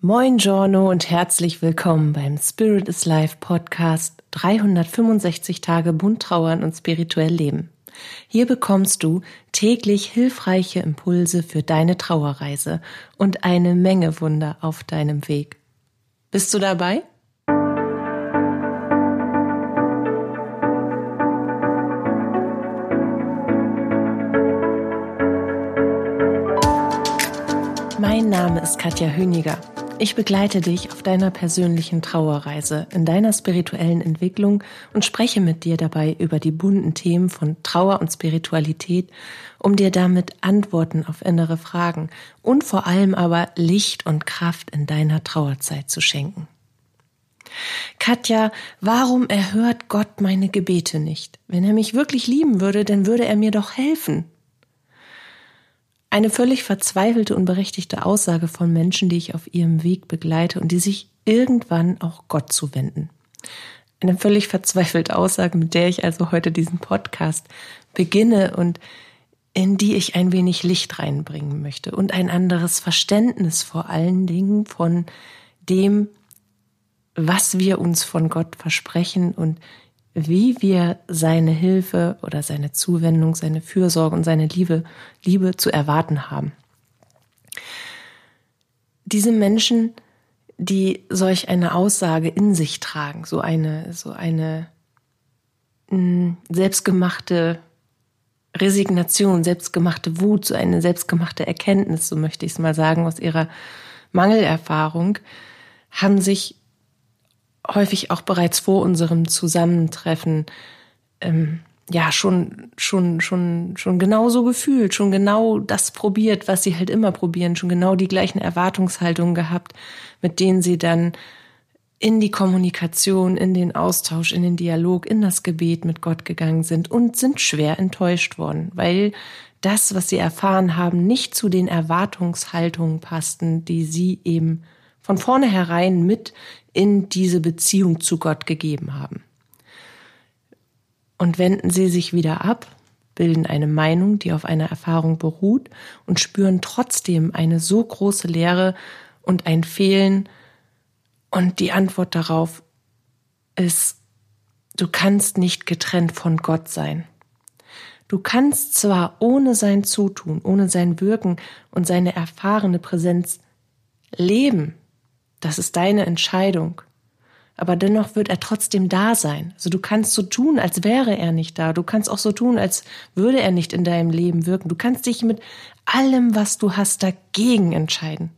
Moin Giorno und herzlich willkommen beim Spirit is Life Podcast 365 Tage bunt trauern und spirituell leben. Hier bekommst du täglich hilfreiche Impulse für deine Trauerreise und eine Menge Wunder auf deinem Weg. Bist du dabei? Mein Name ist Katja Hüniger. Ich begleite dich auf deiner persönlichen Trauerreise, in deiner spirituellen Entwicklung und spreche mit dir dabei über die bunten Themen von Trauer und Spiritualität, um dir damit Antworten auf innere Fragen und vor allem aber Licht und Kraft in deiner Trauerzeit zu schenken. Katja, warum erhört Gott meine Gebete nicht? Wenn er mich wirklich lieben würde, dann würde er mir doch helfen. Eine völlig verzweifelte und berechtigte Aussage von Menschen, die ich auf ihrem Weg begleite und die sich irgendwann auch Gott zuwenden. Eine völlig verzweifelte Aussage, mit der ich also heute diesen Podcast beginne und in die ich ein wenig Licht reinbringen möchte und ein anderes Verständnis vor allen Dingen von dem, was wir uns von Gott versprechen und wie wir seine Hilfe oder seine Zuwendung, seine Fürsorge und seine Liebe, Liebe zu erwarten haben. Diese Menschen, die solch eine Aussage in sich tragen, so eine, so eine mh, hm, selbstgemachte Resignation, selbstgemachte Wut, so eine selbstgemachte Erkenntnis, so möchte ich es mal sagen, aus ihrer Mangelerfahrung, haben sich häufig auch bereits vor unserem Zusammentreffen ähm, ja schon schon schon schon genauso gefühlt, schon genau das probiert, was sie halt immer probieren, schon genau die gleichen Erwartungshaltungen gehabt, mit denen sie dann in die Kommunikation, in den Austausch, in den Dialog, in das Gebet mit Gott gegangen sind und sind schwer enttäuscht worden, weil das, was sie erfahren haben, nicht zu den Erwartungshaltungen passten, die sie eben von vornherein mit in diese Beziehung zu Gott gegeben haben. Und wenden sie sich wieder ab, bilden eine Meinung, die auf einer Erfahrung beruht und spüren trotzdem eine so große Leere und ein Fehlen. Und die Antwort darauf ist, du kannst nicht getrennt von Gott sein. Du kannst zwar ohne sein Zutun, ohne sein Wirken und seine erfahrene Präsenz leben, das ist deine Entscheidung. Aber dennoch wird er trotzdem da sein. Also du kannst so tun, als wäre er nicht da. Du kannst auch so tun, als würde er nicht in deinem Leben wirken. Du kannst dich mit allem, was du hast, dagegen entscheiden.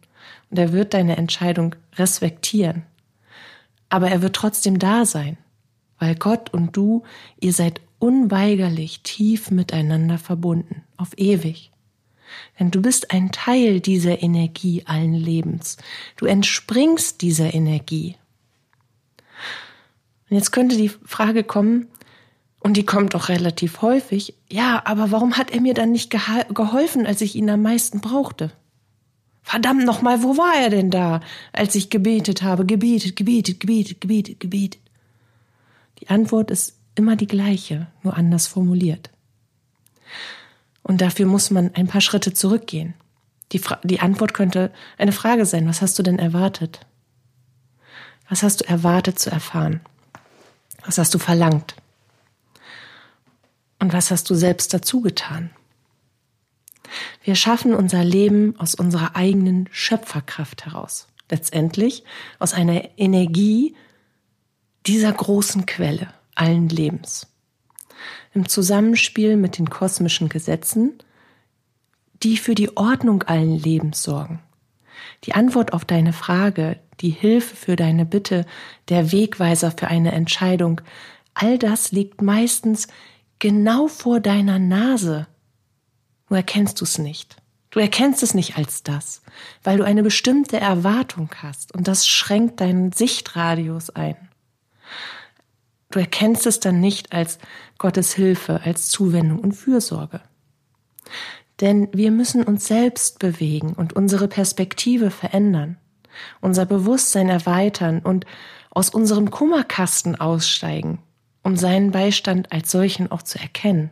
Und er wird deine Entscheidung respektieren. Aber er wird trotzdem da sein. Weil Gott und du, ihr seid unweigerlich tief miteinander verbunden. Auf ewig. Denn du bist ein Teil dieser Energie allen Lebens. Du entspringst dieser Energie. Und jetzt könnte die Frage kommen, und die kommt auch relativ häufig, ja, aber warum hat er mir dann nicht geholfen, als ich ihn am meisten brauchte? Verdammt nochmal, wo war er denn da, als ich gebetet habe, gebetet, gebetet, gebetet, gebetet, gebetet? Die Antwort ist immer die gleiche, nur anders formuliert. Und dafür muss man ein paar Schritte zurückgehen. Die, die Antwort könnte eine Frage sein. Was hast du denn erwartet? Was hast du erwartet zu erfahren? Was hast du verlangt? Und was hast du selbst dazu getan? Wir schaffen unser Leben aus unserer eigenen Schöpferkraft heraus. Letztendlich aus einer Energie dieser großen Quelle allen Lebens im Zusammenspiel mit den kosmischen Gesetzen, die für die Ordnung allen Lebens sorgen. Die Antwort auf deine Frage, die Hilfe für deine Bitte, der Wegweiser für eine Entscheidung, all das liegt meistens genau vor deiner Nase. Nur erkennst du es nicht. Du erkennst es nicht als das, weil du eine bestimmte Erwartung hast und das schränkt deinen Sichtradius ein. Du erkennst es dann nicht als Gottes Hilfe, als Zuwendung und Fürsorge. Denn wir müssen uns selbst bewegen und unsere Perspektive verändern, unser Bewusstsein erweitern und aus unserem Kummerkasten aussteigen, um seinen Beistand als solchen auch zu erkennen.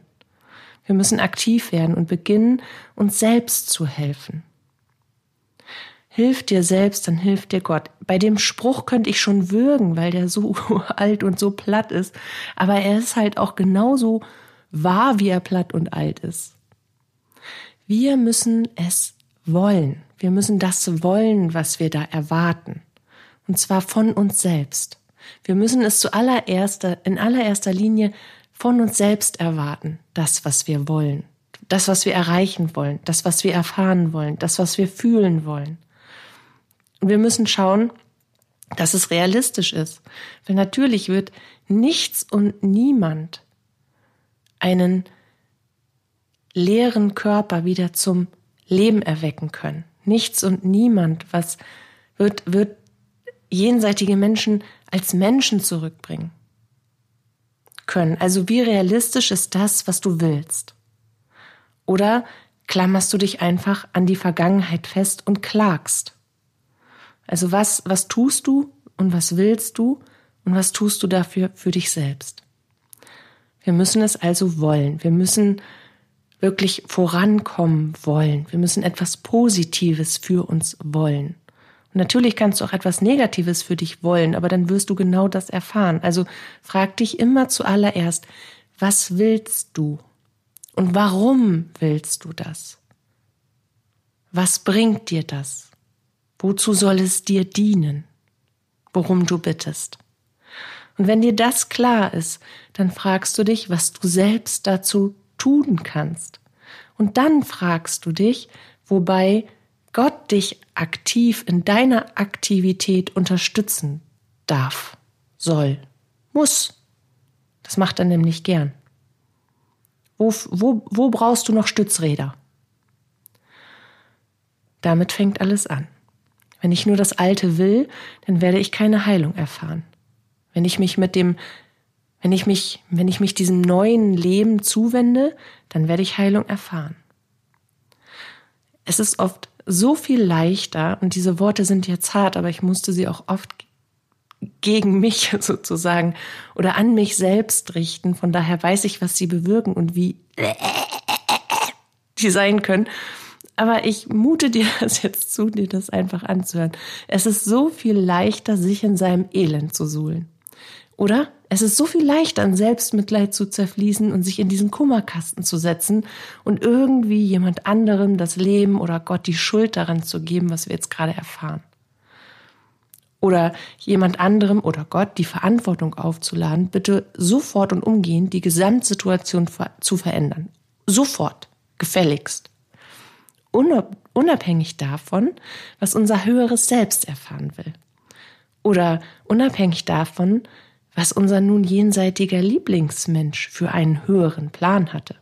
Wir müssen aktiv werden und beginnen, uns selbst zu helfen. Hilf dir selbst, dann hilft dir Gott. Bei dem Spruch könnte ich schon würgen, weil der so alt und so platt ist. Aber er ist halt auch genauso wahr, wie er platt und alt ist. Wir müssen es wollen. Wir müssen das wollen, was wir da erwarten. Und zwar von uns selbst. Wir müssen es zuallererster, in allererster Linie von uns selbst erwarten. Das, was wir wollen. Das, was wir erreichen wollen. Das, was wir erfahren wollen. Das, was wir fühlen wollen. Und wir müssen schauen, dass es realistisch ist. Weil natürlich wird nichts und niemand einen leeren Körper wieder zum Leben erwecken können. Nichts und niemand, was wird, wird jenseitige Menschen als Menschen zurückbringen können. Also wie realistisch ist das, was du willst? Oder klammerst du dich einfach an die Vergangenheit fest und klagst? Also was, was tust du und was willst du und was tust du dafür für dich selbst? Wir müssen es also wollen. Wir müssen wirklich vorankommen wollen. Wir müssen etwas Positives für uns wollen. Und natürlich kannst du auch etwas Negatives für dich wollen, aber dann wirst du genau das erfahren. Also frag dich immer zuallererst, was willst du? Und warum willst du das? Was bringt dir das? Wozu soll es dir dienen? Worum du bittest. Und wenn dir das klar ist, dann fragst du dich, was du selbst dazu tun kannst. Und dann fragst du dich, wobei Gott dich aktiv in deiner Aktivität unterstützen darf, soll, muss. Das macht er nämlich gern. Wo, wo, wo brauchst du noch Stützräder? Damit fängt alles an. Wenn ich nur das Alte will, dann werde ich keine Heilung erfahren. Wenn ich mich mit dem, wenn ich mich, wenn ich mich diesem neuen Leben zuwende, dann werde ich Heilung erfahren. Es ist oft so viel leichter, und diese Worte sind jetzt hart, aber ich musste sie auch oft gegen mich sozusagen oder an mich selbst richten. Von daher weiß ich, was sie bewirken und wie die sein können. Aber ich mute dir das jetzt zu, dir das einfach anzuhören. Es ist so viel leichter, sich in seinem Elend zu suhlen. Oder? Es ist so viel leichter, in Selbstmitleid zu zerfließen und sich in diesen Kummerkasten zu setzen und irgendwie jemand anderem das Leben oder Gott die Schuld daran zu geben, was wir jetzt gerade erfahren. Oder jemand anderem oder Gott die Verantwortung aufzuladen, bitte sofort und umgehend die Gesamtsituation zu verändern. Sofort. Gefälligst unabhängig davon, was unser höheres Selbst erfahren will. Oder unabhängig davon, was unser nun jenseitiger Lieblingsmensch für einen höheren Plan hatte.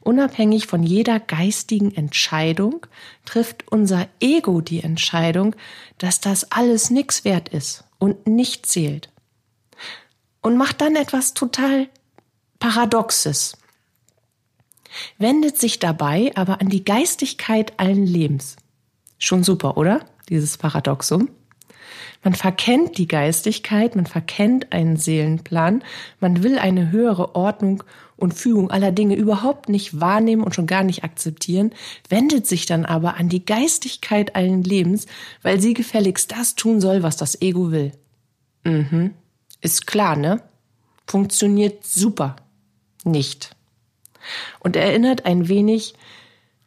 Unabhängig von jeder geistigen Entscheidung trifft unser Ego die Entscheidung, dass das alles nichts wert ist und nicht zählt. Und macht dann etwas total Paradoxes wendet sich dabei aber an die Geistigkeit allen Lebens. Schon super, oder? Dieses Paradoxum. Man verkennt die Geistigkeit, man verkennt einen Seelenplan, man will eine höhere Ordnung und Fügung aller Dinge überhaupt nicht wahrnehmen und schon gar nicht akzeptieren, wendet sich dann aber an die Geistigkeit allen Lebens, weil sie gefälligst das tun soll, was das Ego will. Mhm. Ist klar, ne? Funktioniert super. Nicht und erinnert ein wenig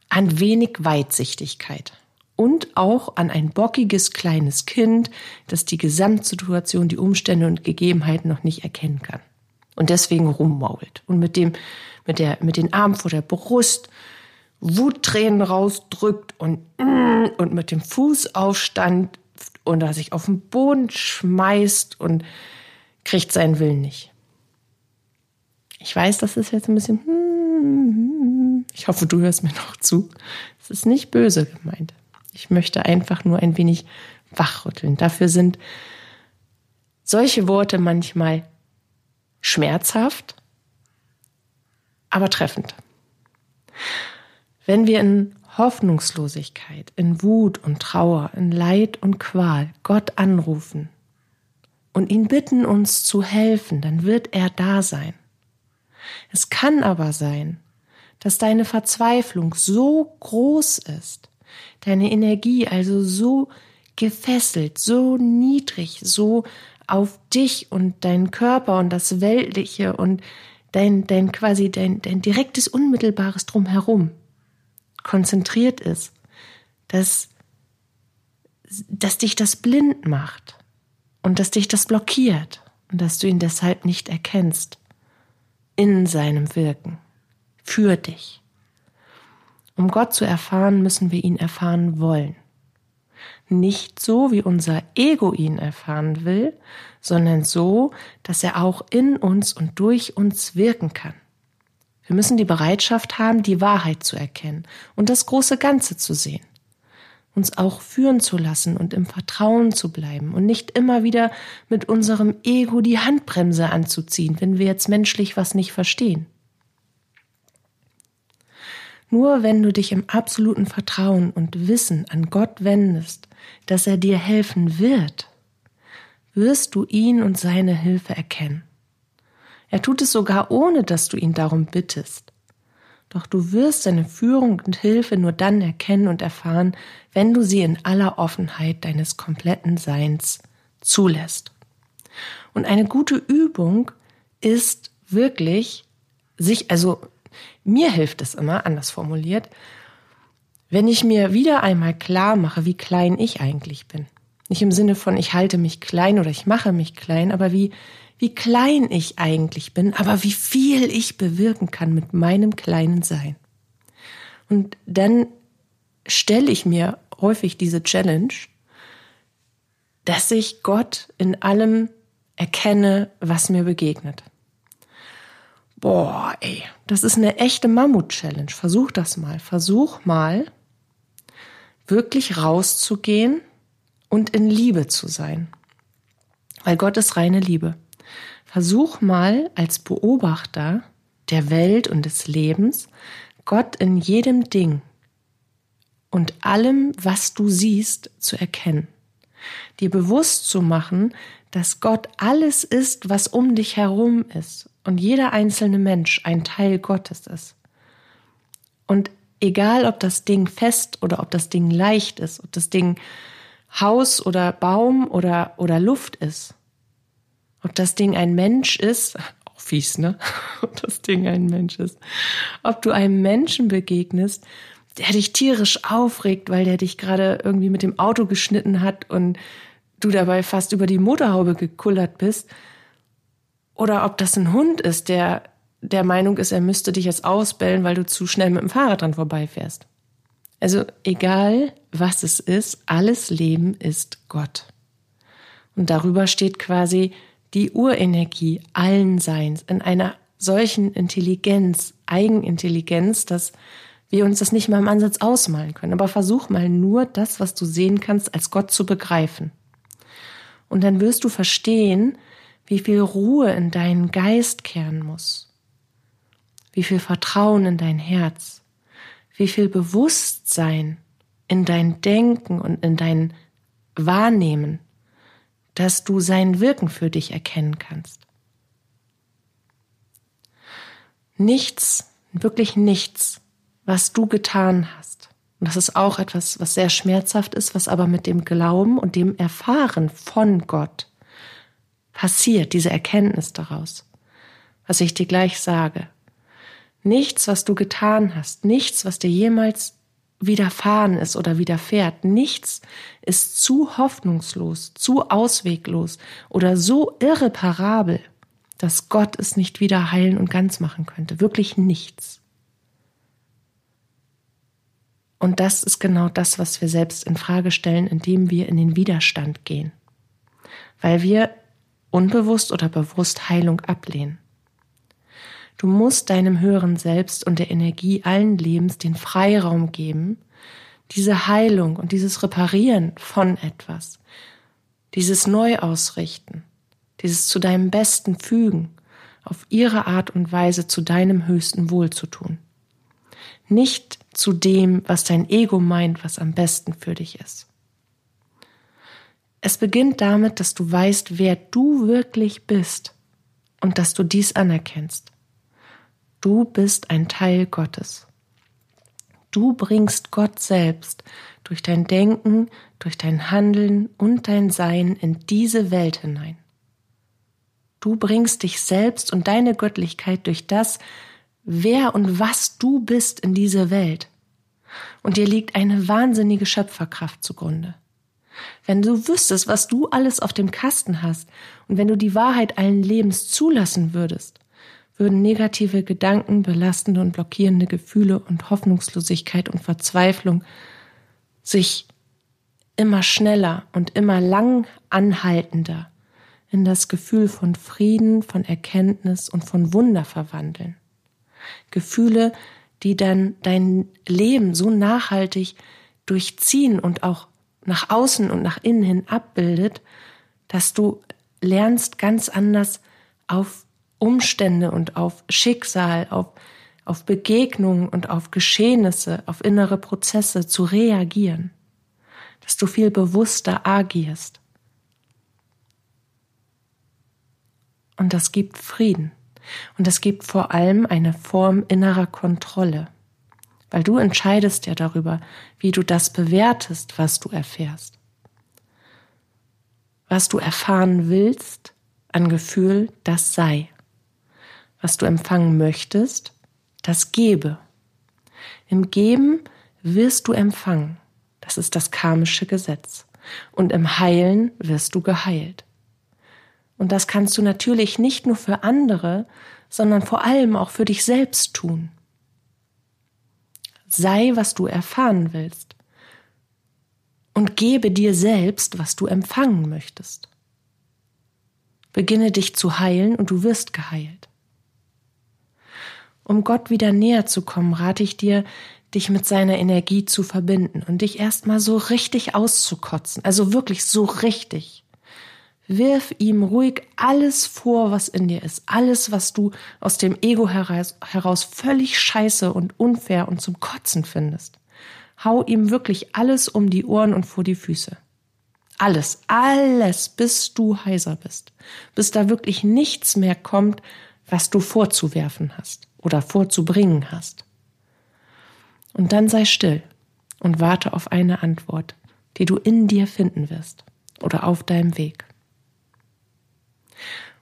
an wenig Weitsichtigkeit und auch an ein bockiges kleines Kind, das die Gesamtsituation, die Umstände und Gegebenheiten noch nicht erkennen kann und deswegen rummault und mit dem mit der mit den Armen vor der Brust Wuttränen rausdrückt und und mit dem Fuß aufstand und da sich auf den Boden schmeißt und kriegt seinen Willen nicht. Ich weiß, das ist jetzt ein bisschen hm, ich hoffe, du hörst mir noch zu. Es ist nicht böse gemeint. Ich möchte einfach nur ein wenig wachrütteln. Dafür sind solche Worte manchmal schmerzhaft, aber treffend. Wenn wir in Hoffnungslosigkeit, in Wut und Trauer, in Leid und Qual Gott anrufen und ihn bitten, uns zu helfen, dann wird er da sein. Es kann aber sein, dass deine Verzweiflung so groß ist, deine Energie also so gefesselt, so niedrig, so auf dich und deinen Körper und das Weltliche und dein, dein quasi dein, dein direktes, unmittelbares Drumherum konzentriert ist, dass, dass dich das blind macht und dass dich das blockiert und dass du ihn deshalb nicht erkennst in seinem Wirken für dich. Um Gott zu erfahren, müssen wir ihn erfahren wollen. Nicht so, wie unser Ego ihn erfahren will, sondern so, dass er auch in uns und durch uns wirken kann. Wir müssen die Bereitschaft haben, die Wahrheit zu erkennen und das große Ganze zu sehen. Uns auch führen zu lassen und im Vertrauen zu bleiben und nicht immer wieder mit unserem Ego die Handbremse anzuziehen, wenn wir jetzt menschlich was nicht verstehen. Nur wenn du dich im absoluten Vertrauen und Wissen an Gott wendest, dass er dir helfen wird, wirst du ihn und seine Hilfe erkennen. Er tut es sogar ohne, dass du ihn darum bittest. Doch du wirst seine Führung und Hilfe nur dann erkennen und erfahren, wenn du sie in aller Offenheit deines kompletten Seins zulässt. Und eine gute Übung ist wirklich, sich, also mir hilft es immer, anders formuliert, wenn ich mir wieder einmal klar mache, wie klein ich eigentlich bin. Nicht im Sinne von, ich halte mich klein oder ich mache mich klein, aber wie, wie klein ich eigentlich bin, aber wie viel ich bewirken kann mit meinem kleinen Sein. Und dann stelle ich mir häufig diese Challenge, dass ich Gott in allem erkenne, was mir begegnet. Boah, ey, das ist eine echte Mammut-Challenge. Versuch das mal. Versuch mal, wirklich rauszugehen und in Liebe zu sein. Weil Gott ist reine Liebe. Versuch mal als Beobachter der Welt und des Lebens Gott in jedem Ding und allem, was du siehst, zu erkennen. Dir bewusst zu machen, dass Gott alles ist, was um dich herum ist und jeder einzelne Mensch ein Teil Gottes ist. Und egal, ob das Ding fest oder ob das Ding leicht ist, ob das Ding Haus oder Baum oder, oder Luft ist, ob das Ding ein Mensch ist, auch fies, ne? ob das Ding ein Mensch ist, ob du einem Menschen begegnest, der dich tierisch aufregt, weil der dich gerade irgendwie mit dem Auto geschnitten hat und du dabei fast über die Motorhaube gekullert bist, oder ob das ein Hund ist, der der Meinung ist, er müsste dich jetzt ausbellen, weil du zu schnell mit dem Fahrrad dran vorbeifährst. Also egal, was es ist, alles Leben ist Gott. Und darüber steht quasi die Urenergie allen Seins in einer solchen Intelligenz, Eigenintelligenz, dass wir uns das nicht mal im Ansatz ausmalen können. Aber versuch mal nur das, was du sehen kannst, als Gott zu begreifen. Und dann wirst du verstehen, wie viel Ruhe in deinen Geist kehren muss, wie viel Vertrauen in dein Herz, wie viel Bewusstsein in dein Denken und in dein Wahrnehmen, dass du sein Wirken für dich erkennen kannst. Nichts, wirklich nichts, was du getan hast. Und das ist auch etwas, was sehr schmerzhaft ist, was aber mit dem Glauben und dem Erfahren von Gott passiert, diese Erkenntnis daraus, was ich dir gleich sage. Nichts, was du getan hast, nichts, was dir jemals widerfahren ist oder widerfährt, nichts ist zu hoffnungslos, zu ausweglos oder so irreparabel, dass Gott es nicht wieder heilen und ganz machen könnte. Wirklich nichts. Und das ist genau das, was wir selbst in Frage stellen, indem wir in den Widerstand gehen. Weil wir unbewusst oder bewusst Heilung ablehnen. Du musst deinem höheren Selbst und der Energie allen Lebens den Freiraum geben, diese Heilung und dieses Reparieren von etwas, dieses Neuausrichten, dieses zu deinem Besten fügen, auf ihre Art und Weise zu deinem höchsten Wohl zu tun. Nicht zu dem, was dein Ego meint, was am besten für dich ist. Es beginnt damit, dass du weißt, wer du wirklich bist und dass du dies anerkennst. Du bist ein Teil Gottes. Du bringst Gott selbst durch dein Denken, durch dein Handeln und dein Sein in diese Welt hinein. Du bringst dich selbst und deine Göttlichkeit durch das, wer und was du bist in diese Welt. Und dir liegt eine wahnsinnige Schöpferkraft zugrunde. Wenn du wüsstest, was du alles auf dem Kasten hast und wenn du die Wahrheit allen Lebens zulassen würdest, würden negative Gedanken, belastende und blockierende Gefühle und Hoffnungslosigkeit und Verzweiflung sich immer schneller und immer lang anhaltender in das Gefühl von Frieden, von Erkenntnis und von Wunder verwandeln. Gefühle, die dann dein Leben so nachhaltig durchziehen und auch nach außen und nach innen hin abbildet, dass du lernst ganz anders auf Umstände und auf Schicksal, auf, auf Begegnungen und auf Geschehnisse, auf innere Prozesse zu reagieren, dass du viel bewusster agierst. Und das gibt Frieden. Und das gibt vor allem eine Form innerer Kontrolle, weil du entscheidest ja darüber, wie du das bewertest, was du erfährst. Was du erfahren willst an Gefühl, das sei was du empfangen möchtest, das gebe. Im Geben wirst du empfangen. Das ist das karmische Gesetz. Und im Heilen wirst du geheilt. Und das kannst du natürlich nicht nur für andere, sondern vor allem auch für dich selbst tun. Sei, was du erfahren willst. Und gebe dir selbst, was du empfangen möchtest. Beginne dich zu heilen und du wirst geheilt. Um Gott wieder näher zu kommen, rate ich dir, dich mit seiner Energie zu verbinden und dich erstmal so richtig auszukotzen. Also wirklich so richtig. Wirf ihm ruhig alles vor, was in dir ist. Alles, was du aus dem Ego heraus, völlig scheiße und unfair und zum Kotzen findest. Hau ihm wirklich alles um die Ohren und vor die Füße. Alles, alles, bis du heiser bist. Bis da wirklich nichts mehr kommt, was du vorzuwerfen hast oder vorzubringen hast. Und dann sei still und warte auf eine Antwort, die du in dir finden wirst oder auf deinem Weg.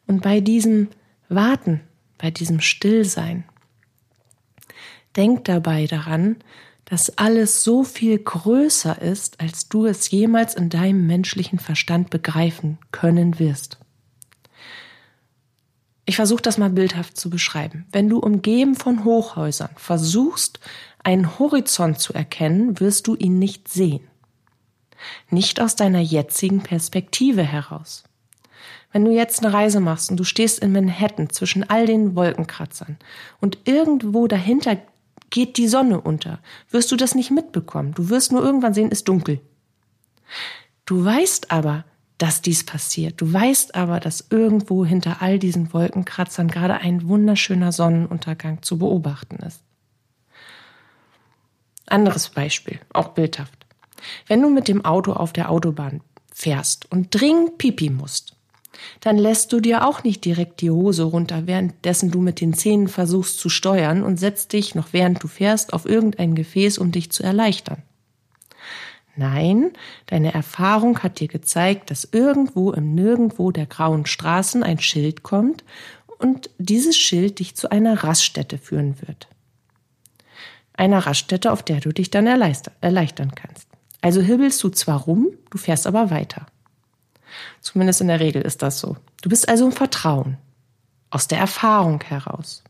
Und bei diesem Warten, bei diesem Stillsein, denk dabei daran, dass alles so viel größer ist, als du es jemals in deinem menschlichen Verstand begreifen können wirst. Ich versuche das mal bildhaft zu beschreiben. Wenn du umgeben von Hochhäusern versuchst, einen Horizont zu erkennen, wirst du ihn nicht sehen. Nicht aus deiner jetzigen Perspektive heraus. Wenn du jetzt eine Reise machst und du stehst in Manhattan zwischen all den Wolkenkratzern und irgendwo dahinter geht die Sonne unter, wirst du das nicht mitbekommen. Du wirst nur irgendwann sehen, ist dunkel. Du weißt aber, dass dies passiert. Du weißt aber, dass irgendwo hinter all diesen Wolkenkratzern gerade ein wunderschöner Sonnenuntergang zu beobachten ist. Anderes Beispiel, auch bildhaft. Wenn du mit dem Auto auf der Autobahn fährst und dringend pipi musst, dann lässt du dir auch nicht direkt die Hose runter, währenddessen du mit den Zähnen versuchst zu steuern und setzt dich, noch während du fährst, auf irgendein Gefäß, um dich zu erleichtern. Nein, deine Erfahrung hat dir gezeigt, dass irgendwo im Nirgendwo der grauen Straßen ein Schild kommt und dieses Schild dich zu einer Raststätte führen wird. Einer Raststätte, auf der du dich dann erleichtern kannst. Also hibbelst du zwar rum, du fährst aber weiter. Zumindest in der Regel ist das so. Du bist also im Vertrauen, aus der Erfahrung heraus.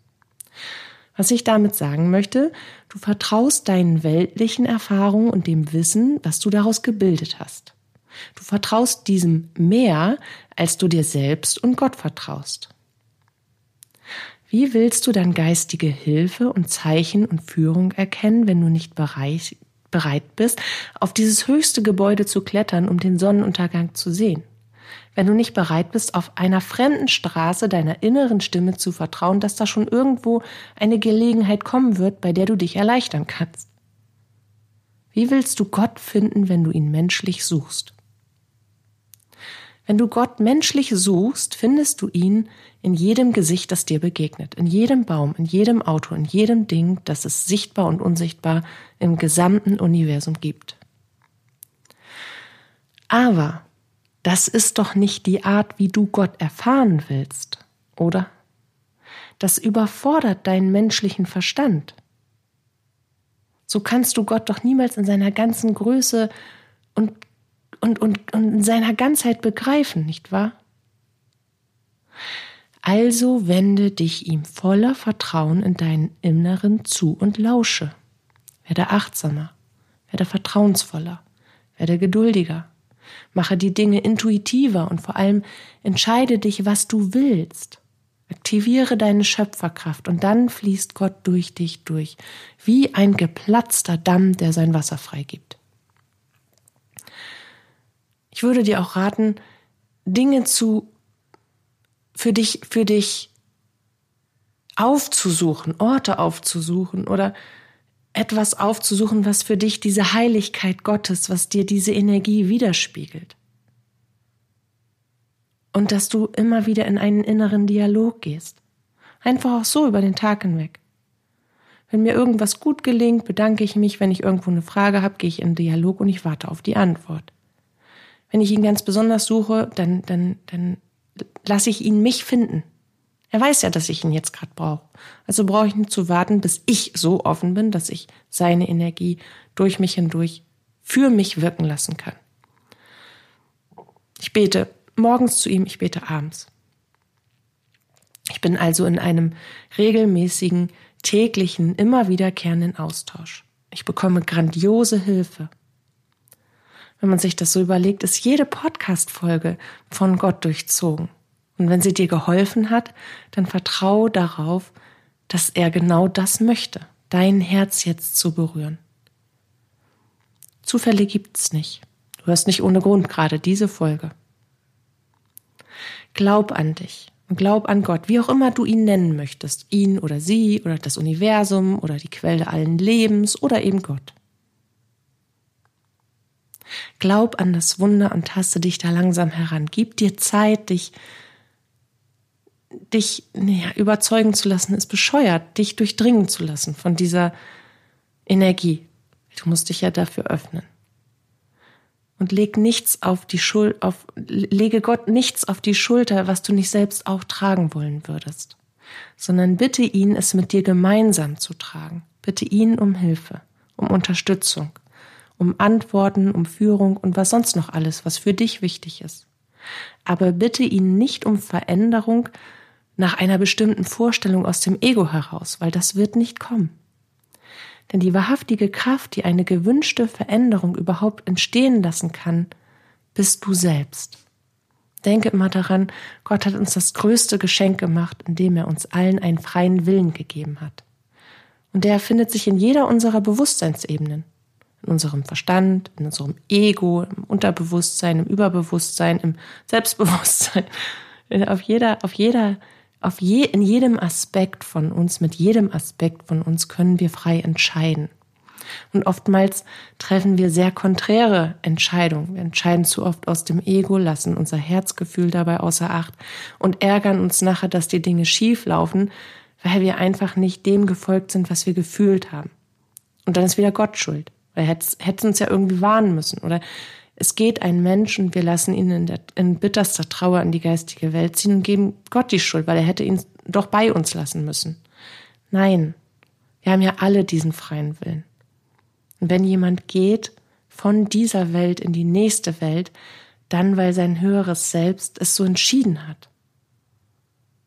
Was ich damit sagen möchte, du vertraust deinen weltlichen Erfahrungen und dem Wissen, was du daraus gebildet hast. Du vertraust diesem mehr, als du dir selbst und Gott vertraust. Wie willst du dann geistige Hilfe und Zeichen und Führung erkennen, wenn du nicht bereit, bist, auf dieses höchste Gebäude zu klettern, um den Sonnenuntergang zu sehen? Wenn du nicht bereit bist, auf einer fremden Straße deiner inneren Stimme zu vertrauen, dass da schon irgendwo eine Gelegenheit kommen wird, bei der du dich erleichtern kannst. Wie willst du Gott finden, wenn du ihn menschlich suchst? Wenn du Gott menschlich suchst, findest du ihn in jedem Gesicht, das dir begegnet, in jedem Baum, in jedem Auto, in jedem Ding, das es sichtbar und unsichtbar im gesamten Universum gibt. Aber das ist doch nicht die Art, wie du Gott erfahren willst, oder? Das überfordert deinen menschlichen Verstand. So kannst du Gott doch niemals in seiner ganzen Größe und, und, und, und in seiner Ganzheit begreifen, nicht wahr? Also wende dich ihm voller Vertrauen in deinen Inneren zu und lausche. Werde achtsamer, werde vertrauensvoller, werde geduldiger, mache die Dinge intuitiver und vor allem entscheide dich, was du willst. Aktiviere deine Schöpferkraft und dann fließt Gott durch dich durch, wie ein geplatzter Damm, der sein Wasser freigibt. Ich würde dir auch raten, Dinge zu für dich, für dich aufzusuchen, Orte aufzusuchen oder etwas aufzusuchen, was für dich diese Heiligkeit Gottes, was dir diese Energie widerspiegelt. Und dass du immer wieder in einen inneren Dialog gehst. Einfach auch so über den Tag hinweg. Wenn mir irgendwas gut gelingt, bedanke ich mich. Wenn ich irgendwo eine Frage habe, gehe ich in Dialog und ich warte auf die Antwort. Wenn ich ihn ganz besonders suche, dann, dann, dann lasse ich ihn mich finden. Er weiß ja, dass ich ihn jetzt gerade brauche. Also brauche ich nicht zu warten, bis ich so offen bin, dass ich seine Energie durch mich hindurch für mich wirken lassen kann. Ich bete morgens zu ihm, ich bete abends. Ich bin also in einem regelmäßigen, täglichen, immer wiederkehrenden Austausch. Ich bekomme grandiose Hilfe. Wenn man sich das so überlegt, ist jede Podcast-Folge von Gott durchzogen. Und wenn sie dir geholfen hat, dann vertraue darauf, dass er genau das möchte, dein Herz jetzt zu berühren. Zufälle gibt's nicht. Du hörst nicht ohne Grund gerade diese Folge. Glaub an dich und glaub an Gott, wie auch immer du ihn nennen möchtest, ihn oder sie oder das Universum oder die Quelle allen Lebens oder eben Gott. Glaub an das Wunder und taste dich da langsam heran. Gib dir Zeit, dich dich naja, überzeugen zu lassen, ist bescheuert, dich durchdringen zu lassen von dieser Energie. Du musst dich ja dafür öffnen. Und leg nichts auf die Schuld, auf, lege Gott nichts auf die Schulter, was du nicht selbst auch tragen wollen würdest, sondern bitte ihn, es mit dir gemeinsam zu tragen. Bitte ihn um Hilfe, um Unterstützung, um Antworten, um Führung und was sonst noch alles, was für dich wichtig ist. Aber bitte ihn nicht um Veränderung, nach einer bestimmten Vorstellung aus dem Ego heraus, weil das wird nicht kommen. Denn die wahrhaftige Kraft, die eine gewünschte Veränderung überhaupt entstehen lassen kann, bist du selbst. Denke immer daran, Gott hat uns das größte Geschenk gemacht, indem er uns allen einen freien Willen gegeben hat. Und der findet sich in jeder unserer Bewusstseinsebenen. In unserem Verstand, in unserem Ego, im Unterbewusstsein, im Überbewusstsein, im Selbstbewusstsein. Auf jeder, auf jeder auf je, in jedem Aspekt von uns, mit jedem Aspekt von uns können wir frei entscheiden. Und oftmals treffen wir sehr konträre Entscheidungen. Wir entscheiden zu oft aus dem Ego, lassen unser Herzgefühl dabei außer Acht und ärgern uns nachher, dass die Dinge schief laufen, weil wir einfach nicht dem gefolgt sind, was wir gefühlt haben. Und dann ist wieder Gott schuld. Weil er hätte uns ja irgendwie warnen müssen. Oder es geht ein Mensch und wir lassen ihn in, der, in bitterster Trauer in die geistige Welt ziehen und geben Gott die Schuld, weil er hätte ihn doch bei uns lassen müssen. Nein, wir haben ja alle diesen freien Willen. Und wenn jemand geht von dieser Welt in die nächste Welt, dann weil sein höheres Selbst es so entschieden hat.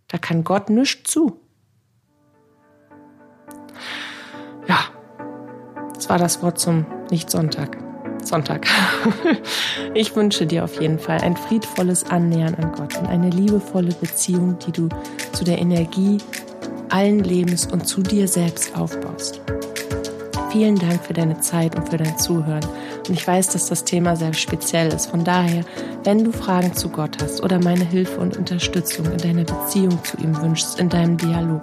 Da kann Gott nichts zu. Ja, das war das Wort zum Nichtsonntag. Sonntag. Ich wünsche dir auf jeden Fall ein friedvolles Annähern an Gott und eine liebevolle Beziehung, die du zu der Energie allen Lebens und zu dir selbst aufbaust. Vielen Dank für deine Zeit und für dein Zuhören. Und ich weiß, dass das Thema sehr speziell ist. Von daher, wenn du Fragen zu Gott hast oder meine Hilfe und Unterstützung in deiner Beziehung zu ihm wünschst, in deinem Dialog,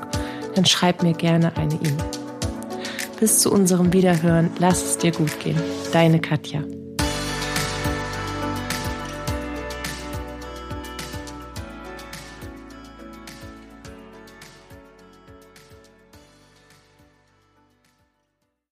dann schreib mir gerne eine E-Mail. Bis zu unserem Wiederhören, lass es dir gut gehen. Deine Katja.